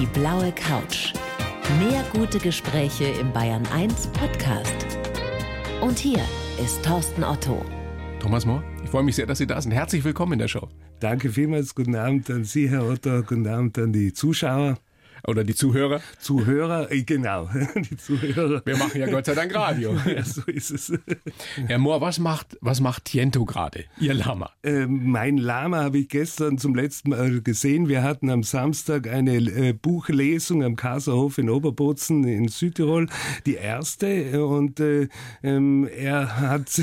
Die blaue Couch. Mehr gute Gespräche im Bayern 1 Podcast. Und hier ist Thorsten Otto. Thomas Mohr, ich freue mich sehr, dass Sie da sind. Herzlich willkommen in der Show. Danke vielmals. Guten Abend an Sie, Herr Otto. Guten Abend an die Zuschauer. Oder die Zuhörer. Zuhörer, äh, genau, die Zuhörer. Wir machen ja Gott sei Dank Radio. Ja, so ist es. Herr Mohr, was macht, was macht Tiento gerade, Ihr Lama? Äh, mein Lama habe ich gestern zum letzten Mal gesehen. Wir hatten am Samstag eine äh, Buchlesung am Kaserhof in Oberbozen in Südtirol, die erste. Und äh, ähm, er hat,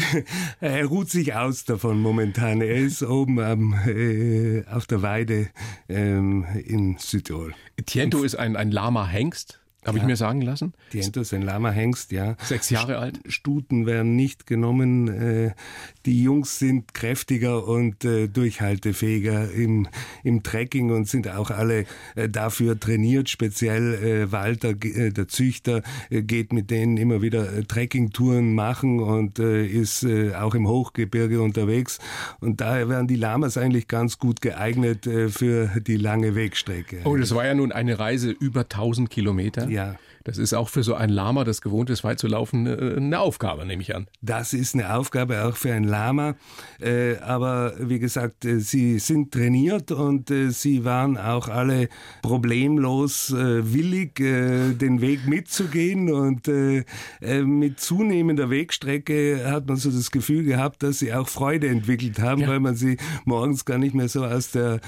er ruht sich aus davon momentan. Er ist oben am, äh, auf der Weide ähm, in Südtirol. Tiento ist ein, ein Lama-Hengst, habe ja. ich mir sagen lassen. Tiento ist ein Lama-Hengst, ja. Sechs Jahre alt. Stuten werden nicht genommen. Äh, die Jungs sind kräftiger und äh, durchhaltefähiger im, im Trekking und sind auch alle äh, dafür trainiert. Speziell Walter, der Züchter, geht mit denen immer wieder Trekkingtouren machen und ist auch im Hochgebirge unterwegs. Und daher werden die Lamas eigentlich ganz gut geeignet für die lange Wegstrecke. Oh, das war ja nun eine Reise über 1000 Kilometer. Ja. Das ist auch für so ein Lama, das gewohnt ist, weit zu laufen, äh, eine Aufgabe, nehme ich an. Das ist eine Aufgabe auch für ein Lama. Äh, aber wie gesagt, äh, sie sind trainiert und sie waren auch alle problemlos willig, den Weg mitzugehen. Und mit zunehmender Wegstrecke hat man so das Gefühl gehabt, dass sie auch Freude entwickelt haben, ja. weil man sie morgens gar nicht mehr so aus, der,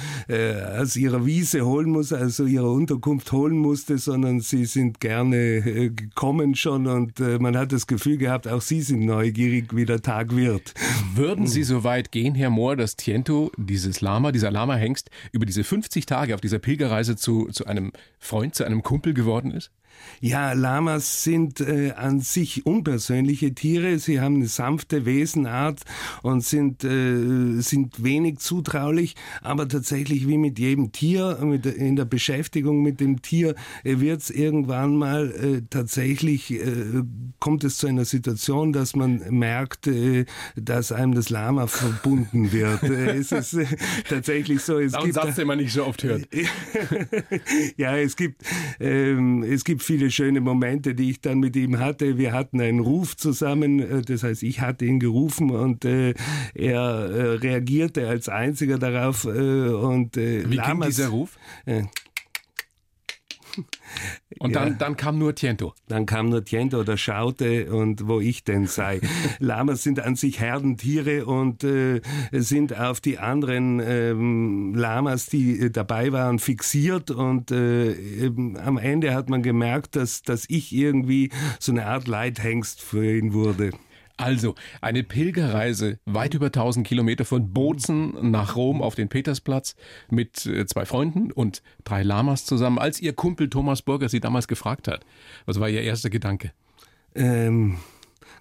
aus ihrer Wiese holen muss, also ihrer Unterkunft holen musste, sondern sie sind gerne gerne äh, gekommen schon und äh, man hat das Gefühl gehabt, auch Sie sind neugierig, wie der Tag wird. Würden Sie so weit gehen, Herr Mohr, dass Tiento, dieses Lama, dieser Lama-Hengst, über diese 50 Tage auf dieser Pilgerreise zu, zu einem Freund, zu einem Kumpel geworden ist? Ja, Lamas sind äh, an sich unpersönliche Tiere. Sie haben eine sanfte Wesenart und sind, äh, sind wenig zutraulich. Aber tatsächlich wie mit jedem Tier, mit, in der Beschäftigung mit dem Tier, äh, wird es irgendwann mal äh, tatsächlich, äh, kommt es zu einer Situation, dass man merkt, äh, dass einem das Lama verbunden wird. Äh, es ist tatsächlich so. Es gibt, Satz, den man nicht so oft hört. ja, es gibt, ähm, es gibt viele schöne Momente, die ich dann mit ihm hatte. Wir hatten einen Ruf zusammen, äh, das heißt, ich hatte ihn gerufen und äh, er äh, reagierte als einziger darauf. Äh, und, äh, Wie ging dieser Ruf? Und dann, ja. dann kam nur Tiento. Dann kam nur Tiento oder schaute und wo ich denn sei. Lamas sind an sich Herdentiere und äh, sind auf die anderen ähm, Lamas, die äh, dabei waren, fixiert und äh, am Ende hat man gemerkt, dass, dass ich irgendwie so eine Art Leithengst für ihn wurde. Also eine Pilgerreise weit über 1000 Kilometer von Bozen nach Rom auf den Petersplatz mit äh, zwei Freunden und drei Lamas zusammen, als ihr Kumpel Thomas Burger sie damals gefragt hat. Was war ihr erster Gedanke? Ähm,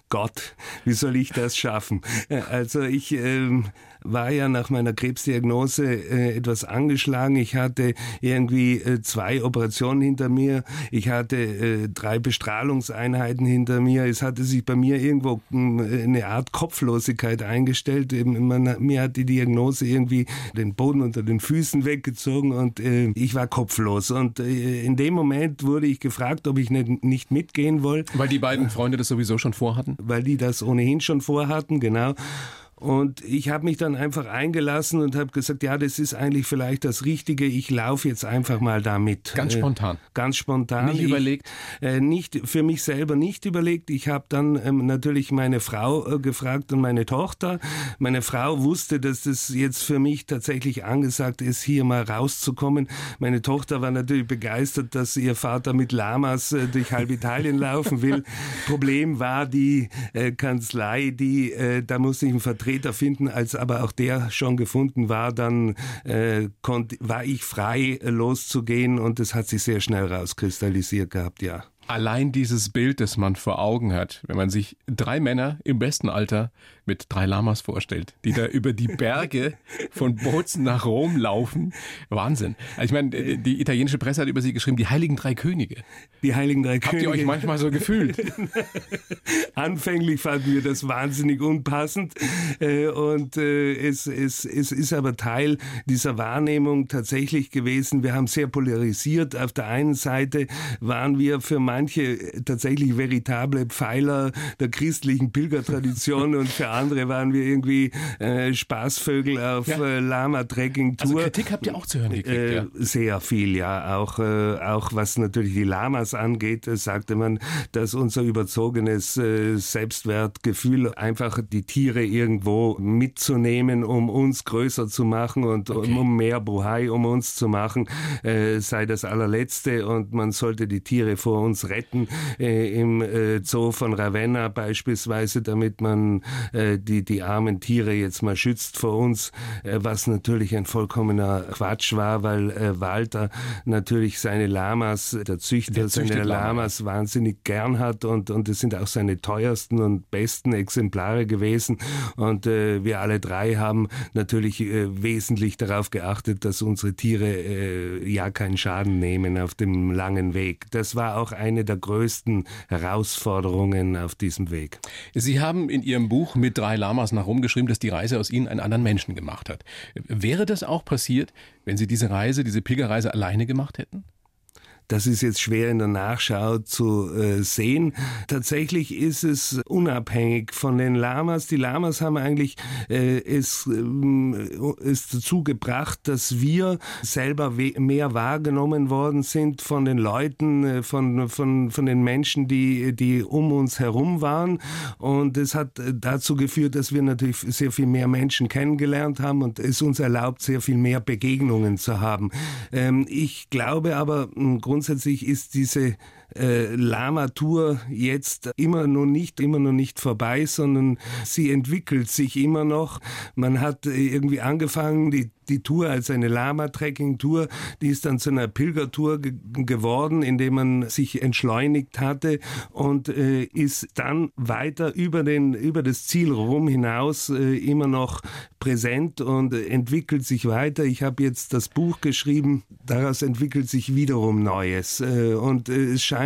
Gott, wie soll ich das schaffen? Äh, also ich ähm, war ja nach meiner Krebsdiagnose äh, etwas angeschlagen. Ich hatte irgendwie äh, zwei Operationen hinter mir. Ich hatte äh, drei Bestrahlungseinheiten hinter mir. Es hatte sich bei mir irgendwo äh, eine Art Kopflosigkeit eingestellt. Man, mir hat die Diagnose irgendwie den Boden unter den Füßen weggezogen und äh, ich war kopflos. Und äh, in dem Moment wurde ich gefragt, ob ich nicht, nicht mitgehen wollte. Weil die beiden Freunde das sowieso schon vorhatten? Weil die das ohnehin schon vorhatten, genau. Und ich habe mich dann einfach eingelassen und habe gesagt, ja, das ist eigentlich vielleicht das Richtige. Ich laufe jetzt einfach mal damit. Ganz spontan. Äh, ganz spontan. Nicht ich, überlegt? Äh, nicht für mich selber nicht überlegt. Ich habe dann ähm, natürlich meine Frau äh, gefragt und meine Tochter. Meine Frau wusste, dass das jetzt für mich tatsächlich angesagt ist, hier mal rauszukommen. Meine Tochter war natürlich begeistert, dass ihr Vater mit Lamas äh, durch halb Italien laufen will. Problem war die äh, Kanzlei, die äh, da musste ich einen Vertreter Vertreter finden, als aber auch der schon gefunden war, dann äh, konnt, war ich frei äh, loszugehen und es hat sich sehr schnell rauskristallisiert gehabt, ja. Allein dieses Bild, das man vor Augen hat, wenn man sich drei Männer im besten Alter mit drei Lamas vorstellt, die da über die Berge von Bozen nach Rom laufen. Wahnsinn. Also ich meine, die italienische Presse hat über sie geschrieben, die heiligen drei Könige. Die heiligen drei Habt Könige. ihr euch manchmal so gefühlt? Anfänglich fanden wir das wahnsinnig unpassend äh, und äh, es, es, es ist aber Teil dieser Wahrnehmung tatsächlich gewesen. Wir haben sehr polarisiert. Auf der einen Seite waren wir für manche tatsächlich veritable Pfeiler der christlichen Pilgertradition und für andere waren wir irgendwie äh, Spaßvögel auf Ja. äh, Lama-Trekking-Tour. Also Kritik habt ihr auch zu hören gekriegt, Äh, ja. Sehr viel, ja. Auch, äh, auch was natürlich die Lamas angeht, äh, sagte man, dass unser überzogenes äh, Selbstwertgefühl einfach die Tiere irgendwo mitzunehmen, um uns größer zu machen und um, um mehr Buhai um uns zu machen, äh, sei das allerletzte und man sollte die Tiere vor uns retten, äh, im äh, Zoo von Ravenna beispielsweise, damit man äh, die, die armen Tiere jetzt mal schützt vor uns, äh, was natürlich ein vollkommener Quatsch war, weil äh, Walter natürlich seine Lamas, der Züchter Der seine Lama, Lamas wahnsinnig gern hat und, und es sind auch seine teuersten und besten Exemplare gewesen und äh, wir alle drei haben natürlich äh, wesentlich darauf geachtet, dass unsere Tiere äh, ja keinen Schaden nehmen auf dem langen Weg. Das war auch eine der größten Herausforderungen auf diesem Weg. Sie haben in Ihrem Buch mit drei Lamas nach Rom geschrieben, dass die Reise aus Ihnen einen anderen Menschen gemacht hat. Wäre das auch passiert, wenn Sie diese Reise, diese Pilgerreise alleine gemacht hätten? Das ist jetzt schwer in der Nachschau zu äh, sehen. Tatsächlich ist es unabhängig von den Lamas. Die Lamas haben eigentlich äh, es, ähm, es dazu gebracht, dass wir selber mehr wahrgenommen worden sind von den Leuten, äh, von, von, von den Menschen, die, die um uns herum waren. Und es hat dazu geführt, dass wir natürlich sehr viel mehr Menschen kennengelernt haben und es uns erlaubt, sehr viel mehr Begegnungen zu haben. Ähm, ich glaube aber, mh, grundsätzlich ist diese äh, Lama-Tour jetzt immer noch nicht, immer noch nicht vorbei, sondern sie entwickelt sich immer noch. Man hat äh, irgendwie angefangen, die die Tour als eine Lama-Trekking-Tour, die ist dann zu einer Pilgertour ge geworden, indem man sich entschleunigt hatte und äh, ist dann weiter über, den, über das Ziel rum hinaus äh, immer noch präsent und äh, entwickelt sich weiter. Ich habe jetzt das Buch geschrieben, daraus entwickelt sich wiederum Neues äh, und äh, es scheint,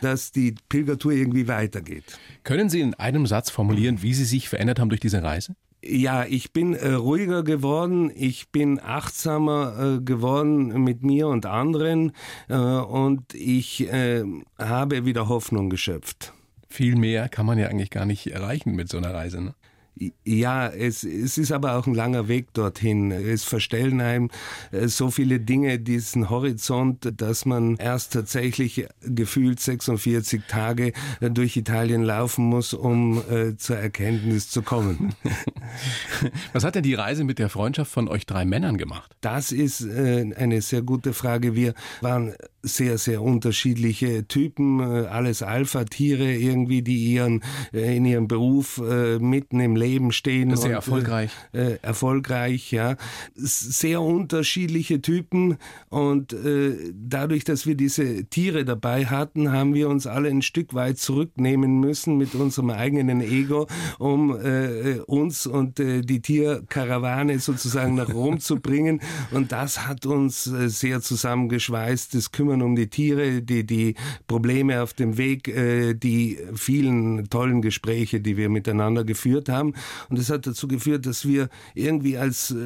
dass die Pilgertour irgendwie weitergeht. Können Sie in einem Satz formulieren, wie Sie sich verändert haben durch diese Reise? Ja, ich bin äh, ruhiger geworden, ich bin achtsamer äh, geworden mit mir und anderen äh, und ich äh, habe wieder Hoffnung geschöpft. Viel mehr kann man ja eigentlich gar nicht erreichen mit so einer Reise. Ne? Ja, es, es ist aber auch ein langer Weg dorthin. Es verstellen einem äh, so viele Dinge diesen Horizont, dass man erst tatsächlich gefühlt 46 Tage äh, durch Italien laufen muss, um äh, zur Erkenntnis zu kommen. Was hat denn die Reise mit der Freundschaft von euch drei Männern gemacht? Das ist äh, eine sehr gute Frage. Wir waren sehr, sehr unterschiedliche Typen, äh, alles Alpha-Tiere irgendwie, die ihren, in ihrem Beruf äh, mitten im Leben stehen. Sehr und, erfolgreich. Äh, erfolgreich, ja. Sehr unterschiedliche Typen und äh, dadurch, dass wir diese Tiere dabei hatten, haben wir uns alle ein Stück weit zurücknehmen müssen mit unserem eigenen Ego, um äh, uns und äh, die Tierkarawane sozusagen nach Rom zu bringen. Und das hat uns äh, sehr zusammengeschweißt. Das Kümmern um die Tiere, die, die Probleme auf dem Weg, äh, die vielen tollen Gespräche, die wir miteinander geführt haben. Und das hat dazu geführt, dass wir irgendwie als äh,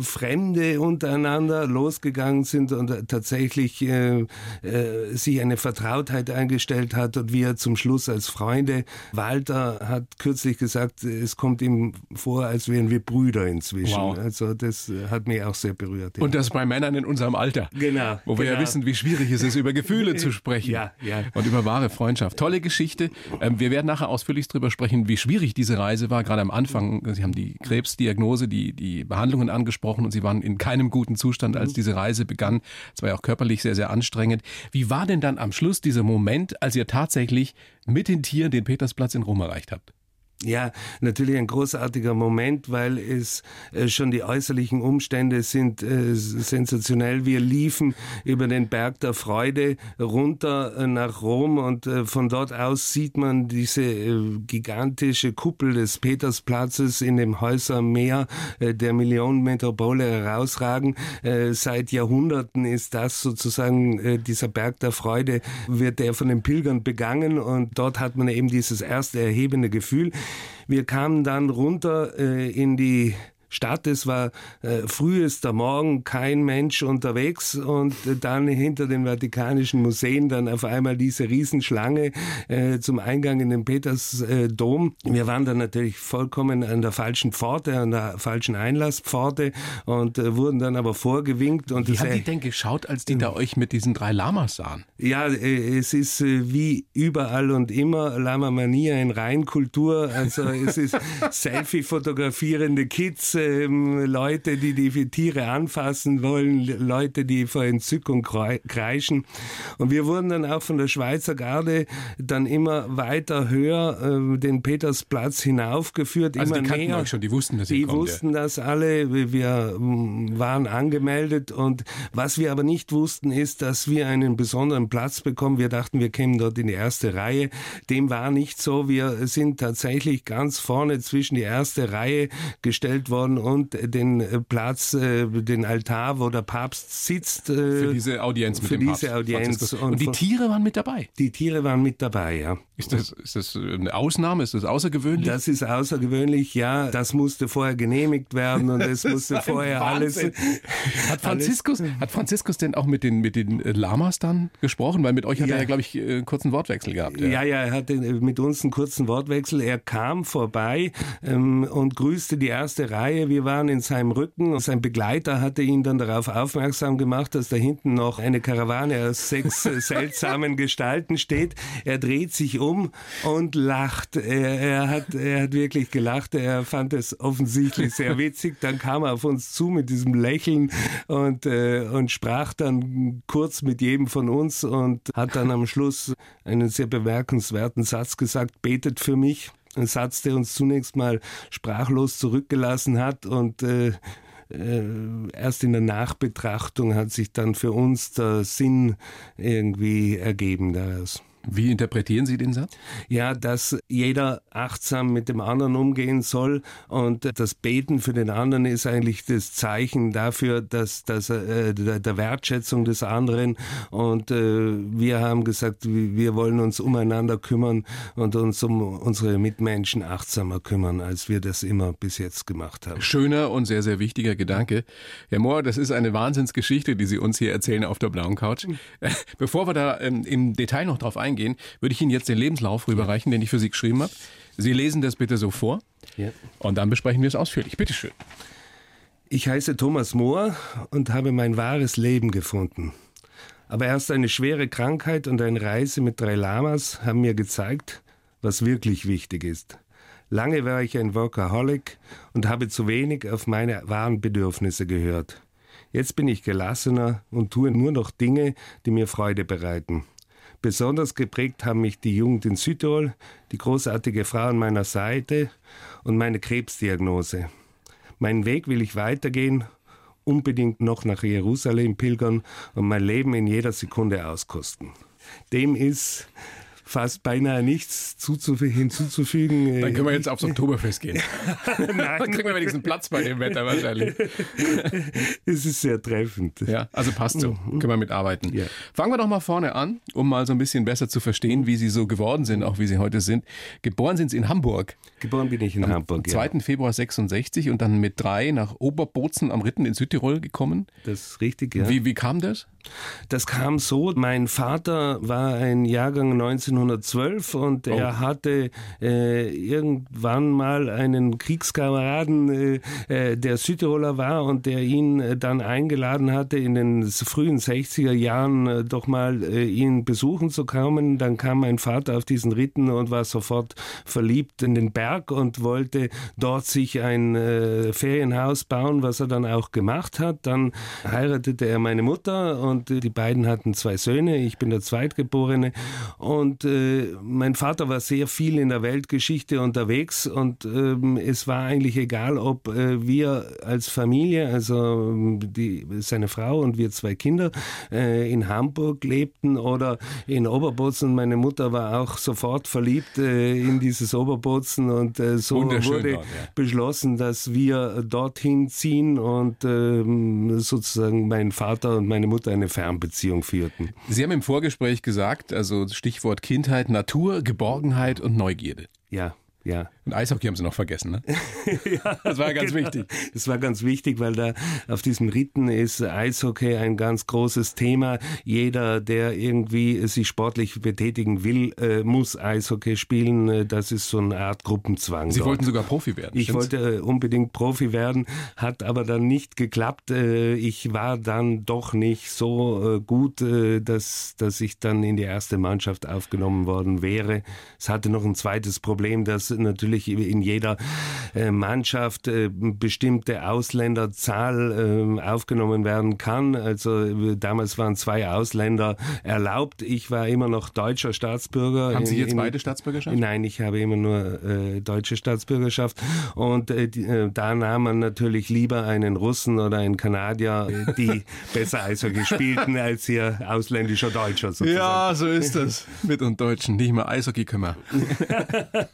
Fremde untereinander losgegangen sind und äh, tatsächlich äh, äh, sich eine Vertrautheit eingestellt hat und wir zum Schluss als Freunde. Walter hat kürzlich gesagt, es kommt ihm vor, als wären wir Brüder inzwischen. Wow. Also das äh, hat mich auch sehr berührt. ja. Und das bei Männern in unserem Alter. Genau, Wo wir ja genau. wissen, wie schwierig es ist, über Gefühle zu sprechen. Ja, ja. Und über wahre Freundschaft. Tolle Geschichte. Ähm, Wir werden nachher ausführlich darüber sprechen, wie schwierig diese Reise war. Gerade am Anfang. Sie haben die Krebsdiagnose, die, die Behandlungen angesprochen und Sie waren in keinem guten Zustand, als diese Reise begann. Es war ja auch körperlich sehr, sehr anstrengend. Wie war denn dann am Schluss dieser Moment, als ihr tatsächlich mit den Tieren den Petersplatz in Rom erreicht habt? Ja, natürlich ein großartiger Moment, weil es äh, schon die äußerlichen Umstände sind äh, sensationell. Wir liefen über den Berg der Freude runter äh, nach Rom und äh, von dort aus sieht man diese äh, gigantische Kuppel des Petersplatzes in dem Häusermeer äh, der Millionenmetropole herausragen. seit Jahrhunderten ist das sozusagen dieser Berg der Freude, wird der von den Pilgern begangen und dort hat man eben dieses erste erhebende Gefühl. Wir kamen dann runter äh, in die Stadt. Es war äh, frühester Morgen, kein Mensch unterwegs und äh, dann hinter den Vatikanischen Museen dann auf einmal diese Riesenschlange äh, zum Eingang in den Petersdom. Wir waren dann natürlich vollkommen an der falschen Pforte, an der falschen Einlasspforte und äh, wurden dann aber vorgewinkt. Und Wie haben die denn geschaut, als die da euch mit diesen drei Lamas sahen? Ja, äh, es ist äh, wie überall und immer Lama Mania in Reinkultur. Also es ist Selfie-fotografierende Kids, ähm, Leute, die die Tiere anfassen wollen, Leute, die vor Entzückung kreischen. Und wir wurden dann auch von der Schweizer Garde dann immer weiter höher äh, den Petersplatz hinaufgeführt, also immer die näher. Euch schon, die wussten das. Die wussten das alle. Wir ähm, waren angemeldet und was wir aber nicht wussten, ist, dass wir einen besonderen Platz bekommen. Wir dachten, wir kämen dort in die erste Reihe. Dem war nicht so. Wir sind tatsächlich ganz vorne zwischen die erste Reihe gestellt worden und den äh, Platz, äh, den Altar, wo der Papst sitzt. Äh, für diese Audienz mit für dem diese Papst. Audienz. Und, und die Tiere waren mit dabei? Die Tiere waren mit dabei, ja. Ist das, ist das eine Ausnahme? Ist das außergewöhnlich? Das ist außergewöhnlich, ja. Das musste vorher genehmigt werden und es musste vorher alles. Hat Franziskus, alles. hat Franziskus denn auch mit den, mit den Lamas dann gesprochen? Weil mit euch hat ja. er ja, glaube ich, einen kurzen Wortwechsel gehabt. Ja. ja, ja, er hatte mit uns einen kurzen Wortwechsel. Er kam vorbei ähm, und grüßte die erste Reihe. Wir waren in seinem Rücken. Sein Begleiter hatte ihn dann darauf aufmerksam gemacht, dass da hinten noch eine Karawane aus sechs seltsamen Gestalten steht. Er dreht sich um und lacht. Er, er, hat, er hat wirklich gelacht. Er fand es offensichtlich sehr witzig. Dann kam er auf uns zu mit diesem Lächeln und, äh, und sprach dann kurz mit jedem von uns und hat dann am Schluss einen sehr bemerkenswerten Satz gesagt, betet für mich. Ein Satz, der uns zunächst mal sprachlos zurückgelassen hat und äh, äh, erst in der Nachbetrachtung hat sich dann für uns der Sinn irgendwie ergeben daraus. Wie interpretieren Sie den Satz? Ja, dass jeder achtsam mit dem anderen umgehen soll und das Beten für den anderen ist eigentlich das Zeichen dafür, dass, dass äh, der, Wertschätzung des anderen und äh, wir haben gesagt, wir wollen uns umeinander kümmern und uns um unsere Mitmenschen achtsamer kümmern, als wir das immer bis jetzt gemacht haben. Schöner und sehr, sehr wichtiger Gedanke. Herr Mohr, das ist eine Wahnsinnsgeschichte, die Sie uns hier erzählen auf der blauen Couch. Mhm. Bevor wir da ähm, im Detail noch drauf eingehen, eingehen, würde ich Ihnen jetzt den Lebenslauf rüberreichen, den ich für Sie geschrieben habe. Sie lesen das bitte so vor ja. und dann besprechen wir es ausführlich. Bitte schön. Ich heiße Thomas Mohr und habe mein wahres Leben gefunden. Aber erst eine schwere Krankheit und eine Reise mit drei Lamas haben mir gezeigt, was wirklich wichtig ist. Lange war ich ein Workaholic und habe zu wenig auf meine wahren Bedürfnisse gehört. Jetzt bin ich gelassener und tue nur noch Dinge, die mir Freude bereiten. Besonders geprägt haben mich die Jugend in Südtirol, die großartige Frau an meiner Seite und meine Krebsdiagnose. Meinen Weg will ich weitergehen, unbedingt noch nach Jerusalem pilgern und mein Leben in jeder Sekunde auskosten. Dem ist fast beinahe nichts hinzuzufügen. Dann können wir jetzt aufs Oktoberfest gehen. Dann kriegen wir wenigstens Platz bei dem Wetter wahrscheinlich. es ist sehr treffend. Ja, also passt so. Mhm. Können wir mitarbeiten. Ja. Fangen wir doch mal vorne an, um mal so ein bisschen besser zu verstehen, wie Sie so geworden sind, auch wie Sie heute sind. Geboren sind Sie in Hamburg. Geboren bin ich in am Hamburg, ja. 2. Februar 66 und dann mit drei nach Oberbozen am Ritten in Südtirol gekommen. Das ist richtig, ja. Wie, wie kam das? Das kam so, mein Vater war ein Jahrgang 1912 und oh. er hatte äh, irgendwann mal einen Kriegskameraden, äh, äh der Südtiroler war und der ihn äh, dann eingeladen hatte, in den frühen 60er Jahren äh, doch mal äh, ihn besuchen zu kommen. Dann kam mein Vater auf diesen Ritten und war sofort verliebt in den Berg und wollte dort sich ein Ferienhaus bauen, was er dann auch gemacht hat. Dann heiratete er meine Mutter und die beiden hatten zwei Söhne. Ich bin der Zweitgeborene. Und äh, mein Vater war sehr viel in der Weltgeschichte unterwegs und ähm, es war eigentlich egal, ob äh, wir als Familie, also die, seine Frau und wir zwei Kinder, äh, in Hamburg lebten oder in Oberbozen. Meine Mutter war auch sofort verliebt äh, in dieses Oberbozen und äh, so wurde dort, ja. beschlossen, dass wir dorthin ziehen und ähm, sozusagen mein Vater und meine Mutter eine Fernbeziehung führten. Sie haben im Vorgespräch gesagt, also Stichwort Kindheit, Natur, Geborgenheit und Neugierde. Ja. Ja. Und Eishockey haben sie noch vergessen, ne? ja, das war ganz genau. wichtig. Das war ganz wichtig, weil da auf diesem Ritten ist Eishockey ein ganz großes Thema. Jeder, der irgendwie sich sportlich betätigen will, äh, muss Eishockey spielen. Äh, das ist so eine Art Gruppenzwang. Sie dort. wollten sogar Profi werden. Ich stimmt's? wollte äh, unbedingt Profi werden, hat aber dann nicht geklappt. Ich war dann doch nicht so gut, dass, dass ich dann in die erste Mannschaft aufgenommen worden wäre. Es hatte noch ein zweites Problem, dass natürlich in jeder äh, Mannschaft äh, bestimmte Ausländerzahl äh, aufgenommen werden kann. Also damals waren zwei Ausländer erlaubt. Ich war immer noch deutscher Staatsbürger. Haben Sie jetzt in, beide Staatsbürgerschaft? Nein, ich habe immer nur äh, deutsche Staatsbürgerschaft. Und äh, die, äh, da nahm man natürlich lieber einen Russen oder einen Kanadier, die besser Eishockey spielten als hier ausländischer Deutscher sozusagen. Ja, so ist das mit uns Deutschen. Nicht mehr Eishockey können wir.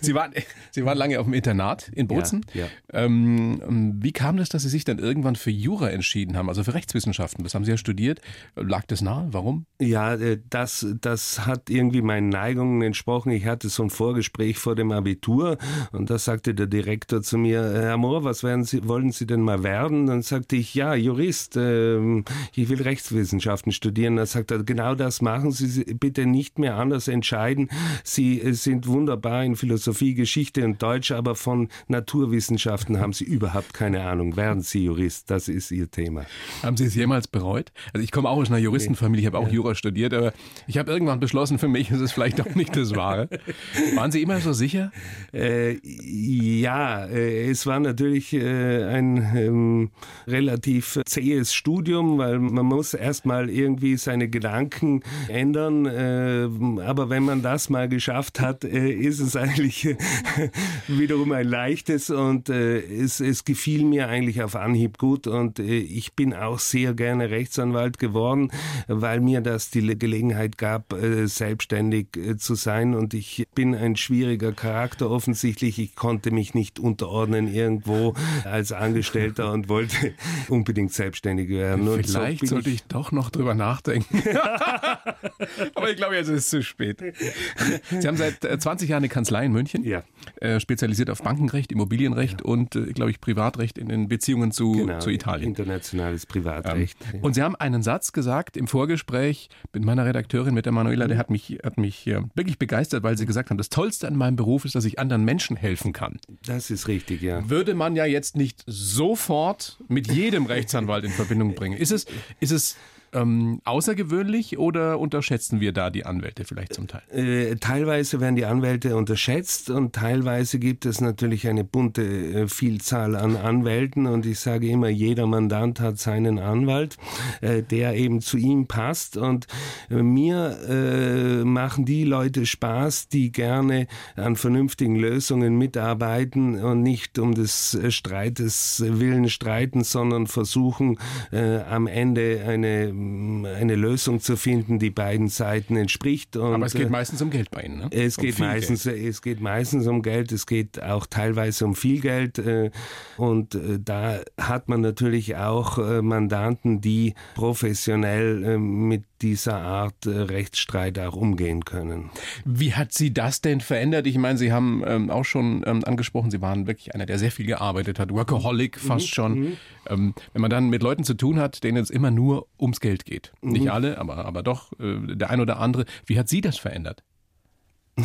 Sie waren, Sie waren lange auf dem Internat in Bozen. Ja, ja. Ähm, wie kam das, dass Sie sich dann irgendwann für Jura entschieden haben, also für Rechtswissenschaften? Das haben Sie ja studiert. Lag das nahe? Warum? Ja, äh, das, das hat irgendwie meinen Neigungen entsprochen. Ich hatte so ein Vorgespräch vor dem Abitur und da sagte der Direktor zu mir, Herr Mohr, was Sie, wollen Sie denn mal werden? Dann sagte ich, ja, Jurist, ähm, ich will Rechtswissenschaften studieren. Da sagte er, genau das machen Sie bitte nicht mehr anders entscheiden. Sie äh, sind wunderbar in Philosophie, Geschichte und Deutsch, aber von Naturwissenschaften haben Sie überhaupt keine Ahnung. Werden Sie Jurist? Das ist Ihr Thema. Haben Sie es jemals bereut? Also ich komme auch aus einer Juristenfamilie, ich habe auch ja. Jura studiert, aber ich habe irgendwann beschlossen, für mich ist es vielleicht auch nicht das Wahre. Waren Sie immer so sicher? Äh, ja, äh, es war natürlich äh, ein ähm, relativ zähes Studium, weil man muss erstmal irgendwie seine Gedanken ändern. Äh, aber wenn man das mal geschafft hat, äh, ist es eigentlich wiederum ein leichtes und äh, es, es gefiel mir eigentlich auf Anhieb gut und äh, ich bin auch sehr gerne Rechtsanwalt geworden, weil mir das die Gelegenheit gab, äh, selbstständig äh, zu sein und ich bin ein schwieriger Charakter offensichtlich. Ich konnte mich nicht unterordnen irgendwo als Angestellter und wollte unbedingt selbstständig werden. Und Vielleicht so sollte ich, ich doch noch drüber nachdenken. Aber ich glaube, jetzt ist es zu spät. Sie haben seit 20 äh, Jahren eine Kanzlei in München. Ja. Äh, spezialisiert auf Bankenrecht, Immobilienrecht ja. und, äh, glaube ich, Privatrecht in den Beziehungen zu, genau, zu Italien. Internationales Privatrecht. Ähm, und Sie haben einen Satz gesagt im Vorgespräch mit meiner Redakteurin, mit der Manuela, der hat mich, hat mich äh, wirklich begeistert, weil Sie gesagt haben, das Tollste an meinem Beruf ist, dass ich anderen Menschen helfen kann. Das ist richtig, ja. Würde man ja jetzt nicht sofort mit jedem Rechtsanwalt in Verbindung bringen. Ist es, ist es ähm, außergewöhnlich oder unterschätzen wir da die Anwälte vielleicht zum Teil? Äh, teilweise werden die Anwälte unterschätzt und teilweise gibt es natürlich eine bunte äh, Vielzahl an Anwälten und ich sage immer, jeder Mandant hat seinen Anwalt, äh, der eben zu ihm passt und äh, mir äh, machen die Leute Spaß, die gerne an vernünftigen Lösungen mitarbeiten und nicht um des Streites willen streiten, sondern versuchen äh, am Ende eine eine Lösung zu finden, die beiden Seiten entspricht. Und, Aber es geht äh, meistens um Geld bei Ihnen, ne? Es, um geht meistens, Geld. es geht meistens um Geld, es geht auch teilweise um viel Geld. Äh, und äh, da hat man natürlich auch Mandanten, die professionell mit dieser Art Rechtsstreit auch umgehen können. Wie hat Sie das denn verändert? Ich meine, Sie haben ähm, auch schon ähm, angesprochen, Sie waren wirklich einer, der sehr viel gearbeitet hat, Workaholic fast mhm. schon. Mhm. Ähm, wenn man dann mit Leuten zu tun hat, denen es immer nur ums Geld geht. Mhm. Nicht alle, aber, aber doch äh, der ein oder andere. Wie hat Sie das verändert?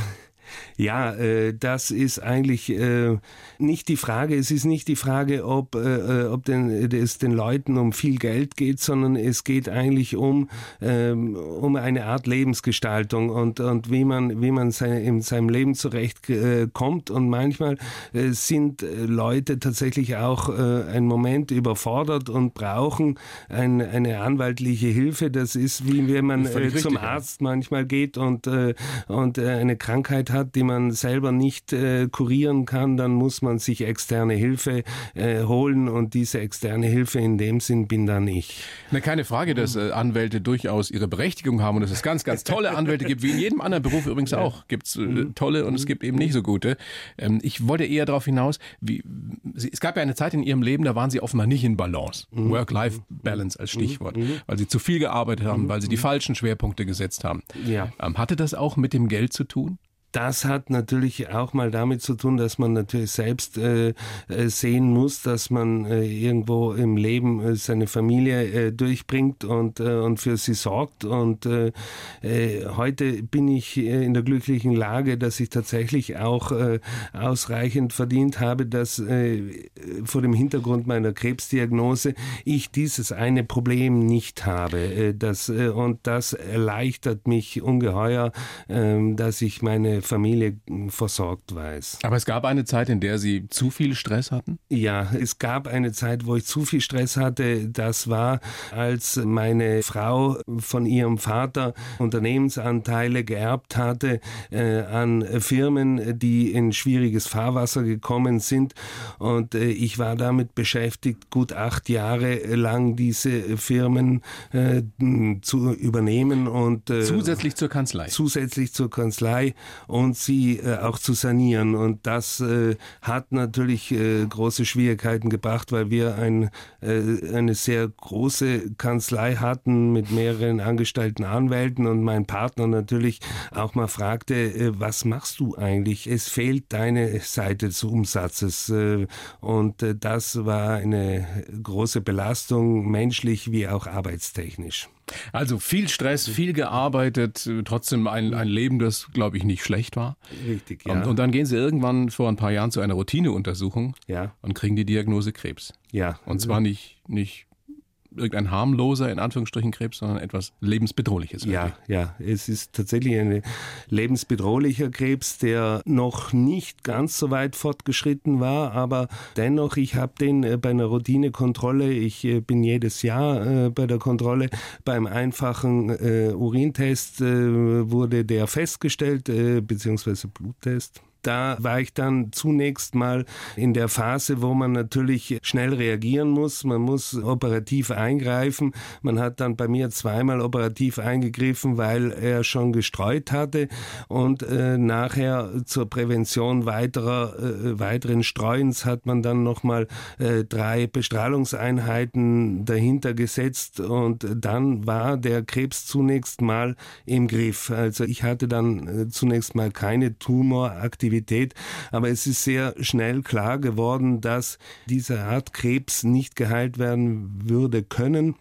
Ja, äh, das ist eigentlich äh, nicht die Frage. Es ist nicht die Frage, ob, äh, ob denn, es den Leuten um viel Geld geht, sondern es geht eigentlich um, ähm, um eine Art Lebensgestaltung und, und wie man, wie man sein, in seinem Leben zurechtkommt. und manchmal sind Leute tatsächlich auch einen Moment überfordert und brauchen ein, eine anwaltliche Hilfe. Das ist wie wenn man zum Arzt manchmal geht und, und eine Krankheit hat, die man selber nicht äh, kurieren kann, dann muss man sich externe Hilfe äh, holen und diese externe Hilfe in dem Sinn bin dann ich. Na, keine Frage, dass äh, Anwälte durchaus ihre Berechtigung haben und dass es ganz, ganz tolle Anwälte gibt, wie in jedem anderen Beruf übrigens auch. Gibt es äh, mhm. tolle und es gibt eben nicht so gute. Ähm, ich wollte eher darauf hinaus, wie, Sie, es gab ja eine Zeit in Ihrem Leben, da waren Sie offenbar nicht in Balance. Mhm. Work-Life-Balance als Stichwort. Mhm. Weil Sie zu viel gearbeitet haben, weil Sie die falschen Schwerpunkte gesetzt haben. Ja. Ähm, hatte das auch mit dem Geld zu tun? Das hat natürlich auch mal damit zu tun, dass man natürlich selbst äh, äh, sehen muss, dass man äh, irgendwo im Leben äh, seine Familie äh, durchbringt und, äh, und für sie sorgt. Und heute bin ich in der glücklichen Lage, dass ich tatsächlich auch ausreichend verdient habe, dass vor dem Hintergrund meiner Krebsdiagnose ich dieses eine Problem nicht habe. Das, und das erleichtert mich ungeheuer, äh, dass ich meine Familie versorgt weiß. Aber es gab eine Zeit, in der Sie zu viel Stress hatten? Ja, es gab eine Zeit, wo ich zu viel Stress hatte. Das war, als meine Frau von ihrem Vater Unternehmensanteile geerbt hatte äh, an Firmen, die in schwieriges Fahrwasser gekommen sind. Und äh, ich war damit beschäftigt, gut acht Jahre lang diese Firmen äh, zu übernehmen und äh, zusätzlich zur Kanzlei. Zusätzlich zur Kanzlei und sie äh, auch zu sanieren. Und das äh, hat natürlich äh, große Schwierigkeiten gebracht, weil wir ein, äh, eine sehr große Kanzlei hatten mit mehreren angestellten Anwälten und mein Partner natürlich auch mal fragte, äh, was machst du eigentlich? Es fehlt deine Seite des Umsatzes. Äh, und das war eine große Belastung, menschlich wie auch arbeitstechnisch. Also viel Stress, viel gearbeitet, trotzdem ein, ein Leben, das, glaube ich, nicht schlecht war. Richtig, ja. Und, und, dann gehen Sie irgendwann vor ein paar Jahren zu einer Routineuntersuchung ja. und kriegen die Diagnose Krebs. Ja. Und zwar nicht, nicht irgendein harmloser, in Anführungsstrichen, Krebs, sondern etwas lebensbedrohliches. Ja, ja, es ist tatsächlich ein lebensbedrohlicher Krebs, der noch nicht ganz so weit fortgeschritten war, aber dennoch, ich habe den äh, bei einer Routinekontrolle, ich äh, bin jedes Jahr äh, bei der Kontrolle, beim einfachen Urintest wurde der festgestellt, beziehungsweise Bluttest da war ich dann zunächst mal in der Phase, wo man natürlich schnell reagieren muss. Man muss operativ eingreifen. Man hat dann bei mir zweimal operativ eingegriffen, weil er schon gestreut hatte. Und äh, nachher zur Prävention weiterer, äh, weiteren Streuens hat man dann nochmal äh, drei Bestrahlungseinheiten dahinter gesetzt. Und dann war der Krebs zunächst mal im Griff. Also ich hatte dann äh, zunächst mal keine Tumoraktivität Aktivität. Aber es ist sehr schnell klar geworden, dass diese Art Krebs nicht geheilt werden würde können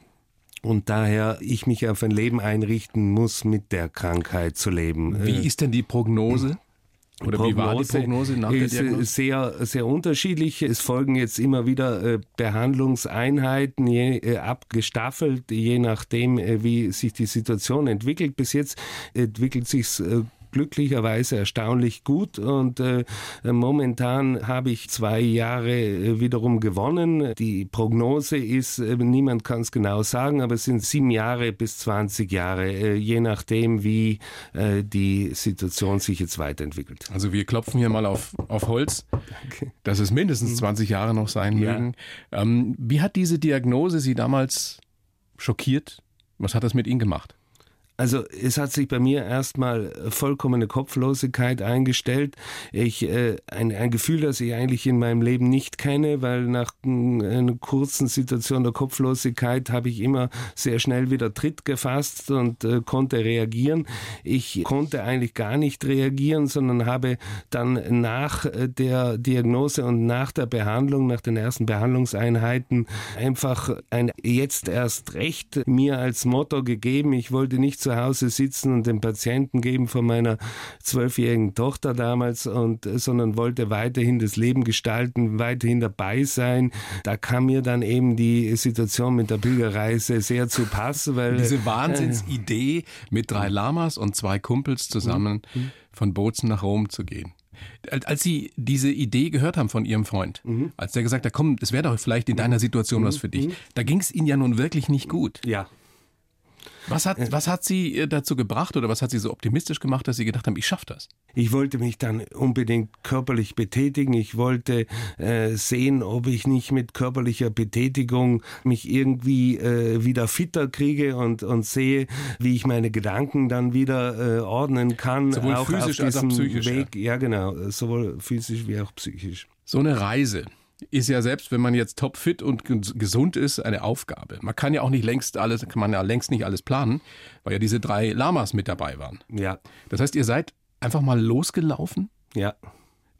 und daher ich mich auf ein Leben einrichten muss, mit der Krankheit zu leben. Wie ist denn die Prognose? Oder Prognose wie war die Prognose nach der Diagnose? Sehr, sehr unterschiedlich. Es folgen jetzt immer wieder äh, Behandlungseinheiten, je, äh, abgestaffelt, je nachdem, äh, wie sich die Situation entwickelt. Bis jetzt entwickelt sich äh, glücklicherweise erstaunlich gut und äh, momentan habe ich zwei Jahre äh, wiederum gewonnen. Die Prognose ist, äh, niemand kann es genau sagen, aber es sind sieben Jahre bis 20 Jahre, äh, je nachdem, wie äh, die Situation sich jetzt weiterentwickelt. Also wir klopfen hier mal auf, auf Holz, Danke. dass es mindestens 20 mhm. Jahre noch sein ja. mögen. Ähm, wie hat diese Diagnose Sie damals schockiert? Was hat das mit Ihnen gemacht? Also es hat sich bei mir erstmal vollkommene Kopflosigkeit eingestellt. Ich äh, ein, ein Gefühl, das ich eigentlich in meinem Leben nicht kenne, weil nach einer kurzen Situation der Kopflosigkeit habe ich immer sehr schnell wieder Tritt gefasst und äh, konnte reagieren. Ich konnte eigentlich gar nicht reagieren, sondern habe dann nach äh, der Diagnose und nach der Behandlung, nach den ersten Behandlungseinheiten einfach ein jetzt erst recht mir als Motto gegeben. Ich wollte nicht so zu Hause sitzen und den Patienten geben von meiner zwölfjährigen Tochter damals und sondern wollte weiterhin das Leben gestalten, weiterhin dabei sein. Da kam mir dann eben die Situation mit der Pilgerreise sehr zu Pass, weil diese Wahnsinnsidee mit drei Lamas und zwei Kumpels zusammen mhm. von Bozen nach Rom zu gehen. Als Sie diese Idee gehört haben von Ihrem Freund, mhm. als der gesagt hat, komm, das wäre doch vielleicht in deiner Situation mhm. was für dich, mhm. da ging es Ihnen ja nun wirklich nicht gut. Ja. Was hat, was hat Sie äh, dazu gebracht oder was hat Sie so optimistisch gemacht, dass Sie gedacht haben, ich schaffe das? Ich wollte mich dann unbedingt körperlich betätigen. Ich wollte äh, sehen, ob ich nicht mit körperlicher Betätigung mich irgendwie äh, wieder fitter kriege und, und sehe, wie ich meine Gedanken dann wieder äh, ordnen kann. Sowohl auch physisch als auch psychisch. Weg. Ja. ja, genau. Sowohl physisch wie auch psychisch. So eine Reise ist ja selbst, wenn man jetzt topfit und gesund ist, eine Aufgabe. Man kann ja auch nicht längst alles, kann man ja längst nicht alles planen, weil ja diese drei Lamas mit dabei waren. Ja. Das heißt, ihr seid einfach mal losgelaufen? Ja.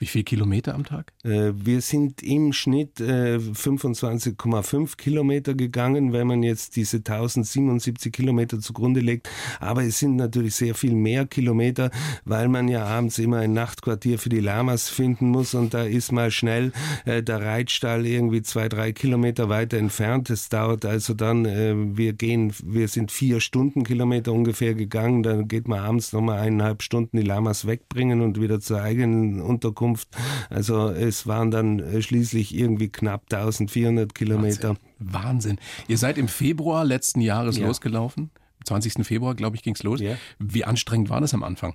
Wie viele Kilometer am Tag? Äh, wir sind im Schnitt 25,5 äh, Kilometer gegangen, wenn man jetzt diese 1077 Kilometer zugrunde legt. Aber es sind natürlich sehr viel mehr Kilometer, weil man ja abends immer ein Nachtquartier für die Lamas finden muss und da ist mal schnell äh, der Reitstall irgendwie zwei, drei Kilometer weiter entfernt. Es dauert also dann, wir gehen, wir sind vier Stundenkilometer ungefähr gegangen, dann geht man abends nochmal eineinhalb Stunden die Lamas wegbringen und wieder zur eigenen Unterkunft Zukunft. Also es waren dann äh, schließlich irgendwie knapp 1400 Kilometer. Wahnsinn. Wahnsinn. Ihr seid im Februar letzten Jahres ja. losgelaufen. 20. Februar, glaube ich, ging es los. Ja. Wie anstrengend war das am Anfang?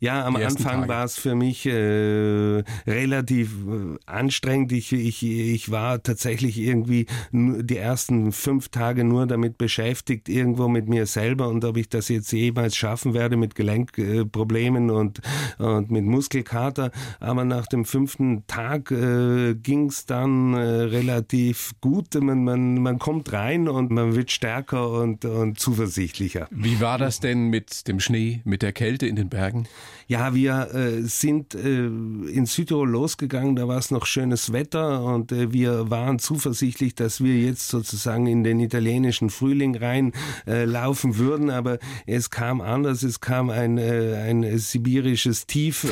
Ja, am Anfang war es für mich äh, relativ äh, anstrengend. Ich, ich, ich war tatsächlich irgendwie die ersten fünf Tage nur damit beschäftigt, irgendwo mit mir selber und ob ich das jetzt jemals schaffen werde mit Gelenkproblemen und, und mit Muskelkater. Aber nach dem fünften Tag äh, ging es dann äh, relativ gut. Man, man, man kommt rein und man wird stärker und, und zuversichtlicher. Wie war das denn mit dem Schnee, mit der Kälte in den Bergen? Ja, wir äh, sind äh, in Südtirol losgegangen, da war es noch schönes Wetter und äh, wir waren zuversichtlich, dass wir jetzt sozusagen in den italienischen Frühling rein äh, laufen würden, aber es kam anders, es kam ein, äh, ein sibirisches Tief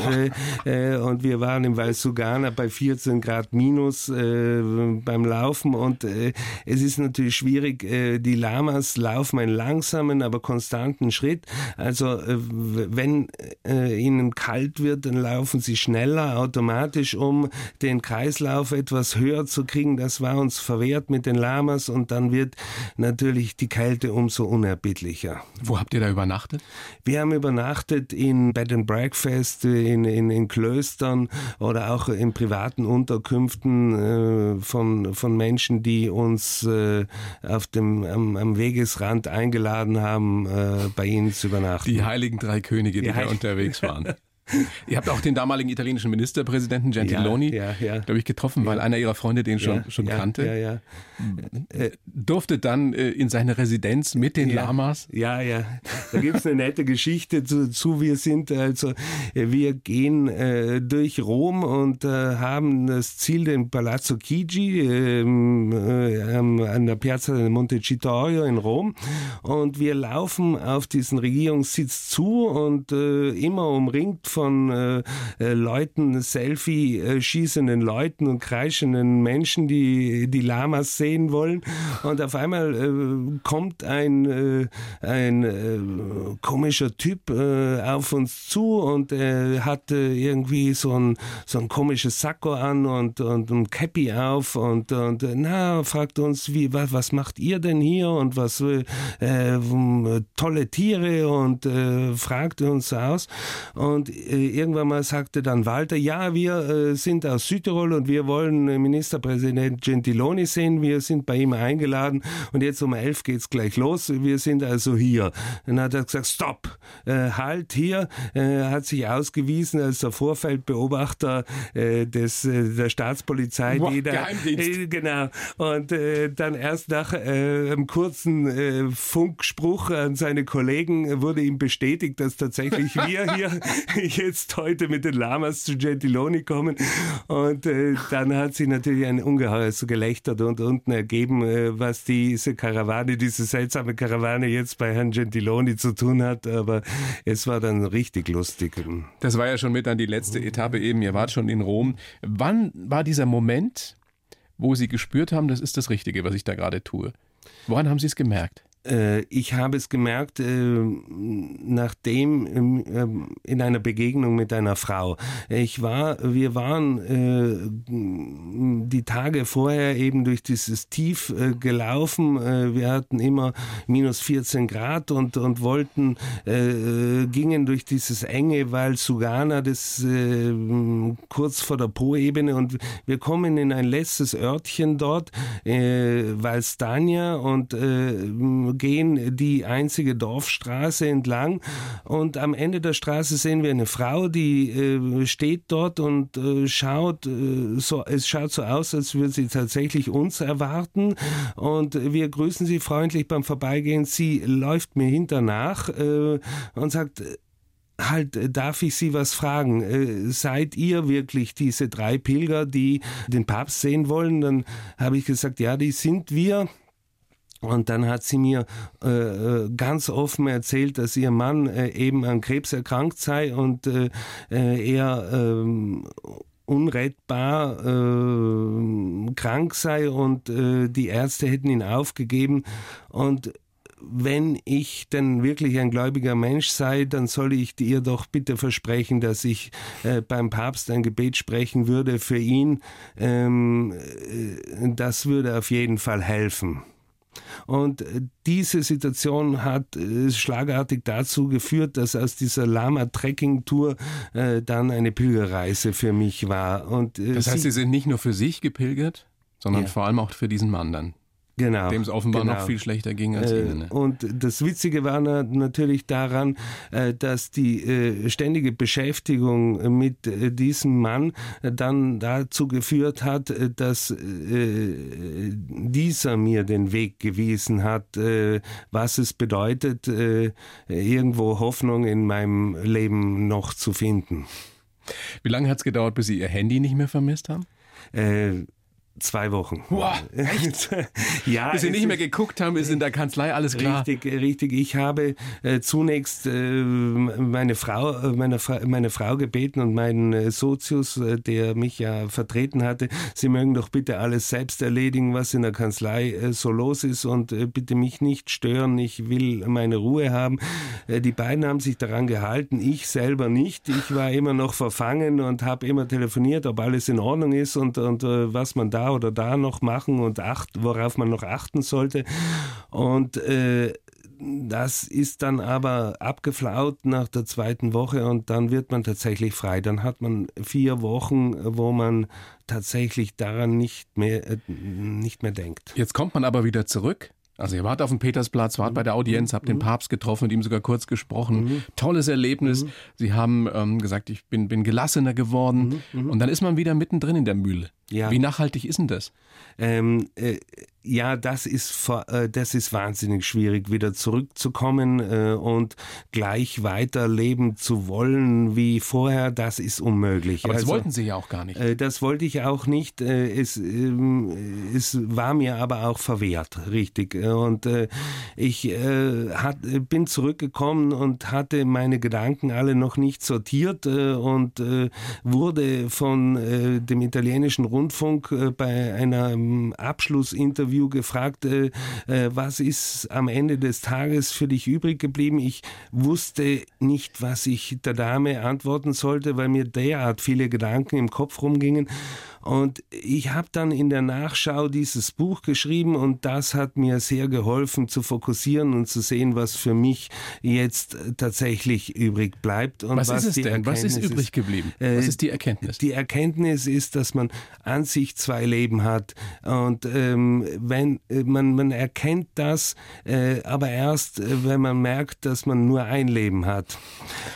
äh, und wir waren im Val Sugana bei 14 Grad minus beim Laufen. Und es ist natürlich schwierig, die Lamas laufen einen langsamen, aber konstanten Schritt, also wenn äh, ihnen kalt wird, dann laufen sie schneller automatisch, um den Kreislauf etwas höher zu kriegen. Das war uns verwehrt mit den Lamas und dann wird natürlich die Kälte umso unerbittlicher. Wo habt ihr da übernachtet? Wir haben übernachtet in Bed and Breakfast, in, in, in Klöstern oder auch in privaten Unterkünften äh, von, von Menschen, die uns äh, auf dem, am, am, Wegesrand eingeladen haben, äh, bei ihnen zu übernachten. Die heiligen drei Könige, die, die da unterwegs waren waren. Ihr habt auch den damaligen italienischen Ministerpräsidenten Gentiloni, ja, ja, ja. glaube ich, getroffen, weil einer ihrer Freunde den schon, schon kannte. Äh, durfte dann äh, in seine Residenz mit den Lamas. Ja, ja. Da gibt es eine nette Geschichte zu, Wir sind also, äh, wir gehen äh, durch Rom und äh, haben das Ziel, den Palazzo Chigi ähm, äh, an der Piazza del Montecitorio in Rom. Und wir laufen auf diesen Regierungssitz zu und immer umringt von äh, äh, Leuten, Selfie äh, schießenden Leuten und kreischenden Menschen, die die Lamas sehen wollen. Und auf einmal äh, kommt ein, äh, ein äh, komischer Typ auf uns zu und er hat irgendwie so ein, so ein komisches Sakko an und, und ein Cappy auf und, und na, fragt uns, wie, was, was macht ihr denn hier und was tolle Tiere und fragt uns aus. Und irgendwann mal sagte dann Walter, ja, wir äh, sind aus Südtirol und wir wollen äh, Ministerpräsident Gentiloni sehen. Wir sind bei ihm eingeladen und jetzt um elf geht's gleich los. Wir sind also hier. Dann hat er gesagt, stopp, halt hier. Er hat sich ausgewiesen als der Vorfeldbeobachter des, der Staatspolizei. Boah, die da, Geheimdienst. genau. Und dann erst nach einem kurzen Funkspruch an seine Kollegen wurde ihm bestätigt, dass tatsächlich wir hier jetzt heute mit den Lamas zu Gentiloni kommen? Und äh, dann hat sich natürlich ein ungeheures Gelächter dort unten ergeben, äh, was diese Karawane, diese seltsame Karawane jetzt bei Herrn Gentiloni zu tun hat. Aber es war dann richtig lustig. Das war ja schon mit an die letzte Etappe eben. Ihr wart schon in Rom. Wann war dieser Moment, wo Sie gespürt haben, das ist das Richtige, was ich da gerade tue? Woran haben Sie es gemerkt? Äh, ich habe es gemerkt, äh, nachdem ähm, ähm, in einer Begegnung mit einer Frau. Ich war, wir waren äh, die Tage vorher eben durch dieses Tief gelaufen. Wir hatten immer minus 14 Grad und, und wollten, gingen durch dieses enge Val Sugana, das kurz vor der Po-Ebene und wir kommen in ein letztes Örtchen dort, Val Stania und gehen die einzige Dorfstraße entlang und am Ende der Straße sehen wir eine Frau, die äh, steht dort und äh, schaut, äh, so, es schaut so aus, als würde sie tatsächlich uns erwarten und wir grüßen sie freundlich beim Vorbeigehen. Sie läuft mir hinternach äh, und sagt, halt, darf ich Sie was fragen? Äh, seid ihr wirklich diese drei Pilger, die den Papst sehen wollen? Dann habe ich gesagt, ja, die sind wir. Und dann hat sie mir äh, äh, ganz offen erzählt, dass ihr Mann äh, eben an Krebs erkrankt sei und äh, äh er ähm, unrettbar äh, krank sei und die Ärzte hätten ihn aufgegeben. Und wenn ich denn wirklich ein gläubiger Mensch sei, dann soll ich ihr doch bitte versprechen, dass ich äh, beim Papst ein Gebet sprechen würde für ihn. Ähm, äh, das würde auf jeden Fall helfen. Und äh, diese Situation hat äh, schlagartig dazu geführt, dass aus dieser Lama-Trekking-Tour äh, dann eine Pilgerreise für mich war. Und, das heißt, Sie sind nicht nur für sich gepilgert, sondern ja. vor allem auch für diesen Mann dann. Genau. Dem es offenbar genau. noch viel schlechter ging als äh, Ihnen. Ne? Und das Witzige war natürlich daran, äh, dass die äh, ständige Beschäftigung mit äh, diesem Mann dann dazu geführt hat, äh, dass äh, dieser mir den Weg gewiesen hat, was es bedeutet, irgendwo Hoffnung in meinem Leben noch zu finden. Wie lange hat es gedauert, bis Sie Ihr Handy nicht mehr vermisst haben? Zwei Wochen. Wow, echt? ja. Bis Sie nicht mehr geguckt haben, ist in der Kanzlei alles klar. Richtig, richtig. Ich habe äh, zunächst äh, meine Frau, äh, meine, Fra meine Frau gebeten und meinen äh, Sozius, äh, der mich ja vertreten hatte, Sie mögen doch bitte alles selbst erledigen, was in der Kanzlei äh, so los ist und bitte mich nicht stören. Ich will meine Ruhe haben. die beiden haben sich daran gehalten, ich selber nicht. Ich war immer noch verfangen und habe immer telefoniert, ob alles in Ordnung ist und, und was man da oder da noch machen und acht, worauf man noch achten sollte. Und äh, das ist dann aber abgeflaut nach der zweiten Woche und dann wird man tatsächlich frei. Dann hat man vier Wochen, wo man tatsächlich daran nicht mehr, äh, nicht mehr denkt. Jetzt kommt man aber wieder zurück also ihr wart auf dem Petersplatz, wart bei der Audienz, habt den mhm. Papst getroffen, mit ihm sogar kurz gesprochen. Mhm. Tolles Erlebnis. Mhm. Sie haben ähm, gesagt, ich bin, bin gelassener geworden. Mhm. mhm. Und dann ist man wieder mittendrin in der Mühle. Ja. Wie nachhaltig ist denn das? Ähm, äh, ja, das ist, äh, das ist wahnsinnig schwierig, wieder zurückzukommen äh, und gleich weiterleben zu wollen wie vorher, das ist unmöglich. Aber das also, wollten Sie ja auch gar nicht. Äh, das wollte ich auch nicht. Es, ähm, es war mir aber auch verwehrt, richtig. Und ich bin zurückgekommen und hatte meine Gedanken alle noch nicht sortiert und wurde von dem italienischen Rundfunk bei einem Abschlussinterview gefragt, äh, äh, was ist am Ende des Tages für dich übrig geblieben? Ich wusste nicht, was ich der Dame antworten sollte, weil mir derart viele Gedanken im Kopf rumgingen. Und ich habe dann in der Nachschau dieses Buch geschrieben und das hat mir sehr geholfen zu fokussieren und zu sehen, was für mich jetzt tatsächlich übrig bleibt. Und was, was ist es denn? Was ist übrig geblieben? Äh, was ist die Erkenntnis? Die Erkenntnis ist, dass man an sich zwei Leben hat und ähm, wenn äh, man man erkennt das, äh, aber erst äh, wenn man merkt, dass man nur ein Leben hat.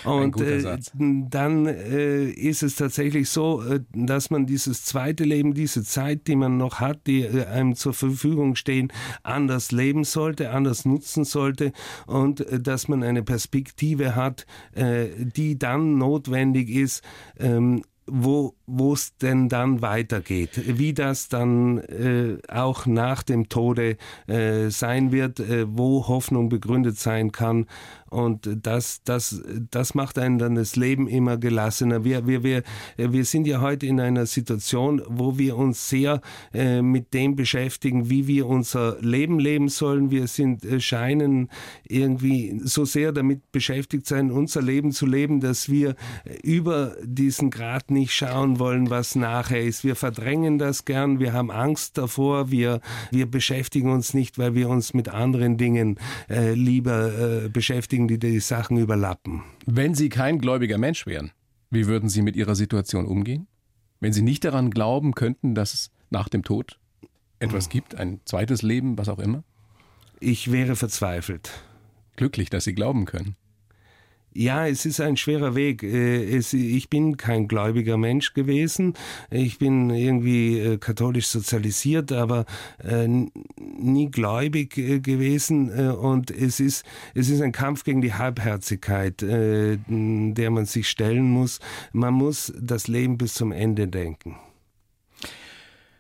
Und ein äh, dann äh, ist es tatsächlich so, dass man dieses zwei zweite Leben, diese Zeit, die man noch hat, die äh, einem zur Verfügung stehen, anders leben sollte, anders nutzen sollte und äh, dass man eine Perspektive hat, äh, die dann notwendig ist, ähm, wo es denn dann weitergeht, wie das dann äh, auch nach dem Tode äh, sein wird, äh, wo Hoffnung begründet sein kann. Und das, das, das macht einen dann das Leben immer gelassener. Wir, wir, wir, wir sind ja heute in einer Situation, wo wir uns sehr äh, mit dem beschäftigen, wie wir unser Leben leben sollen. Wir sind, äh, scheinen irgendwie so sehr damit beschäftigt sein, unser Leben zu leben, dass wir über diesen Grad nicht schauen wollen, was nachher ist. Wir verdrängen das gern, wir haben Angst davor, wir, wir beschäftigen uns nicht, weil wir uns mit anderen Dingen äh, lieber äh, beschäftigen, die die Sachen überlappen. Wenn Sie kein gläubiger Mensch wären, wie würden Sie mit Ihrer Situation umgehen? Wenn Sie nicht daran glauben könnten, dass es nach dem Tod etwas gibt, ein zweites Leben, was auch immer? Ich wäre verzweifelt. Glücklich, dass Sie glauben können. Ja, es ist ein schwerer Weg. Äh, ich bin kein gläubiger Mensch gewesen. Ich bin irgendwie äh, katholisch sozialisiert, aber äh, nie gläubig gewesen. Und es ist, es ist ein Kampf gegen die Halbherzigkeit, der man sich stellen muss. Man muss das Leben bis zum Ende denken.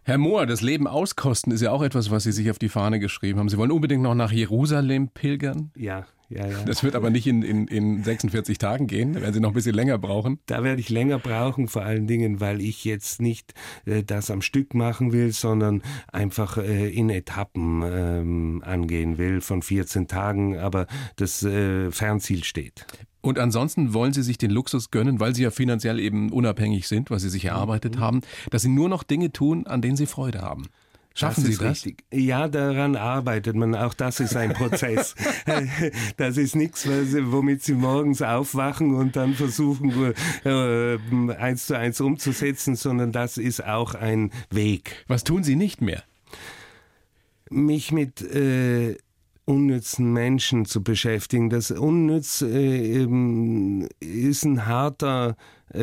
Herr Mohr, das Leben auskosten ist ja auch etwas, was Sie sich auf die Fahne geschrieben haben. Sie wollen unbedingt noch nach Jerusalem pilgern? Ja, ja, ja. Das wird aber nicht in, in, in 46 Tagen gehen, da werden Sie noch ein bisschen länger brauchen. Da werde ich länger brauchen, vor allen Dingen, weil ich jetzt nicht äh, das am Stück machen will, sondern einfach äh, in Etappen ähm, angehen will von 14 Tagen, aber das äh, Fernziel steht. Und ansonsten wollen Sie sich den Luxus gönnen, weil Sie ja finanziell eben unabhängig sind, was Sie sich erarbeitet mhm. haben, dass Sie nur noch Dinge tun, an denen Sie Freude haben. Schaffen das Sie das? Richtig. Ja, daran arbeitet man. Auch das ist ein Prozess. das ist nichts, womit Sie morgens aufwachen und dann versuchen, äh, eins zu eins umzusetzen, sondern das ist auch ein Weg. Was tun Sie nicht mehr? Mich mit äh, unnützen Menschen zu beschäftigen. Das Unnütz äh, ist ein harter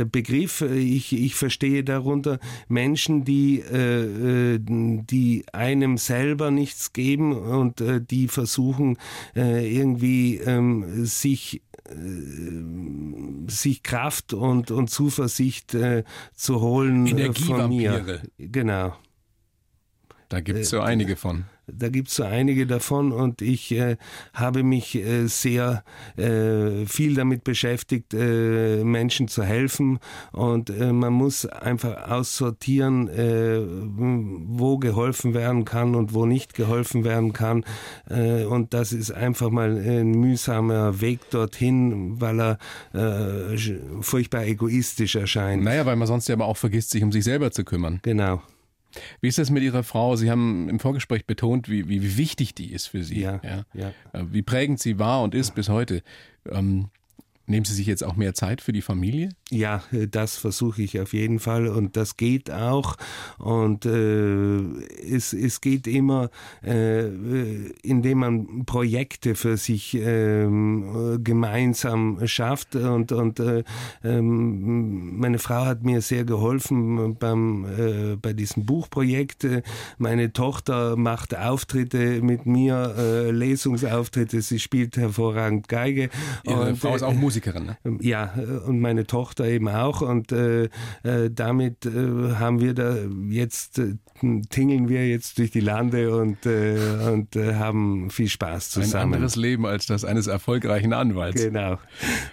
Begriff. Ich, ich verstehe darunter Menschen, die, äh, äh, die einem selber nichts geben und äh, die versuchen äh, irgendwie ähm, sich sich Kraft und, und Zuversicht äh, zu holen von mir. Genau. Da gibt es so einige von. Da gibt es so einige davon und ich äh, habe mich äh, sehr äh, viel damit beschäftigt, äh, Menschen zu helfen und äh, man muss einfach aussortieren, äh, wo geholfen werden kann und wo nicht geholfen werden kann und das ist einfach mal ein mühsamer Weg dorthin, weil er furchtbar egoistisch erscheint. Naja, weil man sonst ja aber auch vergisst, sich um sich selber zu kümmern. Genau. Wie ist das mit Ihrer Frau? Sie haben im Vorgespräch betont, wie, wie, wichtig die ist für Sie. Ja, ja. ja. Äh, wie prägend sie war und ist bis heute. Ähm, Nehmen Sie sich jetzt auch mehr Zeit für die Familie? Ja, äh, das versuche ich auf jeden Fall und das geht auch. Und äh, es, es geht immer, äh, indem man Projekte für sich äh, gemeinsam schafft. Und, und äh, ähm, meine Frau hat mir sehr geholfen beim, äh, bei diesem Buchprojekt. Meine Tochter macht Auftritte mit mir, Lesungsauftritte. Sie spielt hervorragend Geige. Ihre und, Frau ist auch Musikerin. Musikerin, ne? Ja, und meine Tochter eben auch. Und äh, äh, damit äh, haben wir da jetzt, äh, tingeln wir jetzt durch die Lande und, äh, und äh, haben viel Spaß zusammen. Ein anderes Leben als das eines erfolgreichen Anwalts. Genau.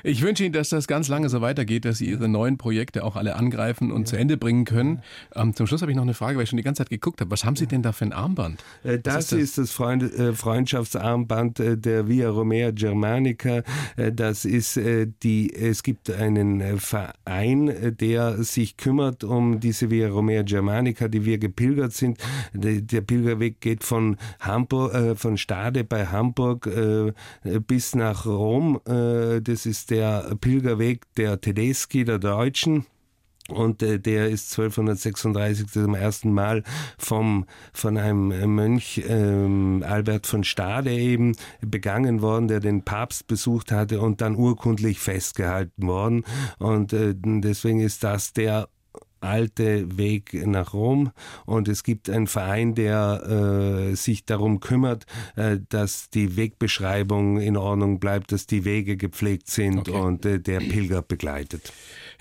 Ich wünsche Ihnen, dass das ganz lange so weitergeht, dass Sie Ihre neuen Projekte auch alle angreifen und ja. zu Ende bringen können. Ähm, zum Schluss habe ich noch eine Frage, weil ich schon die ganze Zeit geguckt habe. Was haben Sie denn da für ein Armband? das, ist das, ist das Freund, Freundschaftsarmband der Via Romea Germanica. das ist die, es gibt einen äh, Verein, äh, der sich kümmert um diese Via Romea Germanica, die wir gepilgert sind. Der Pilgerweg geht von Hamburg, äh, von Stade bei Hamburg bis nach Rom. das ist der Pilgerweg der Tedeschi, der Deutschen. Und äh, der ist 1236 zum ersten Mal vom, von einem Mönch ähm, Albert von Stade eben begangen worden, der den Papst besucht hatte und dann urkundlich festgehalten worden. Und äh, deswegen ist das der alte Weg nach Rom und es gibt einen Verein, der äh, sich darum kümmert, äh, dass die Wegbeschreibung in Ordnung bleibt, dass die Wege gepflegt sind okay. und äh, der Pilger begleitet.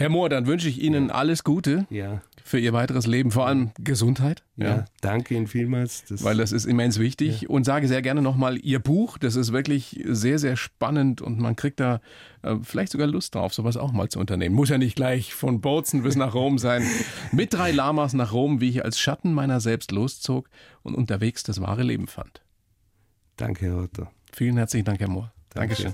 Herr Mohr, dann wünsche ich Ihnen alles Gute. Ja für Ihr weiteres Leben, vor allem Gesundheit. Ja, ja. danke Ihnen vielmals. Das Weil das ist immens wichtig. Ja. Und sage sehr gerne nochmal Ihr Buch, das ist wirklich sehr, sehr spannend und man kriegt da äh, vielleicht sogar Lust drauf, sowas auch mal zu unternehmen. Muss ja nicht gleich von Bozen bis nach Rom sein. Mit drei Lamas nach Rom, wie ich als Schatten meiner selbst loszog und unterwegs das wahre Leben fand. Danke, Herr Otto. Vielen herzlichen Dank, Herr Mohr. Dankeschön.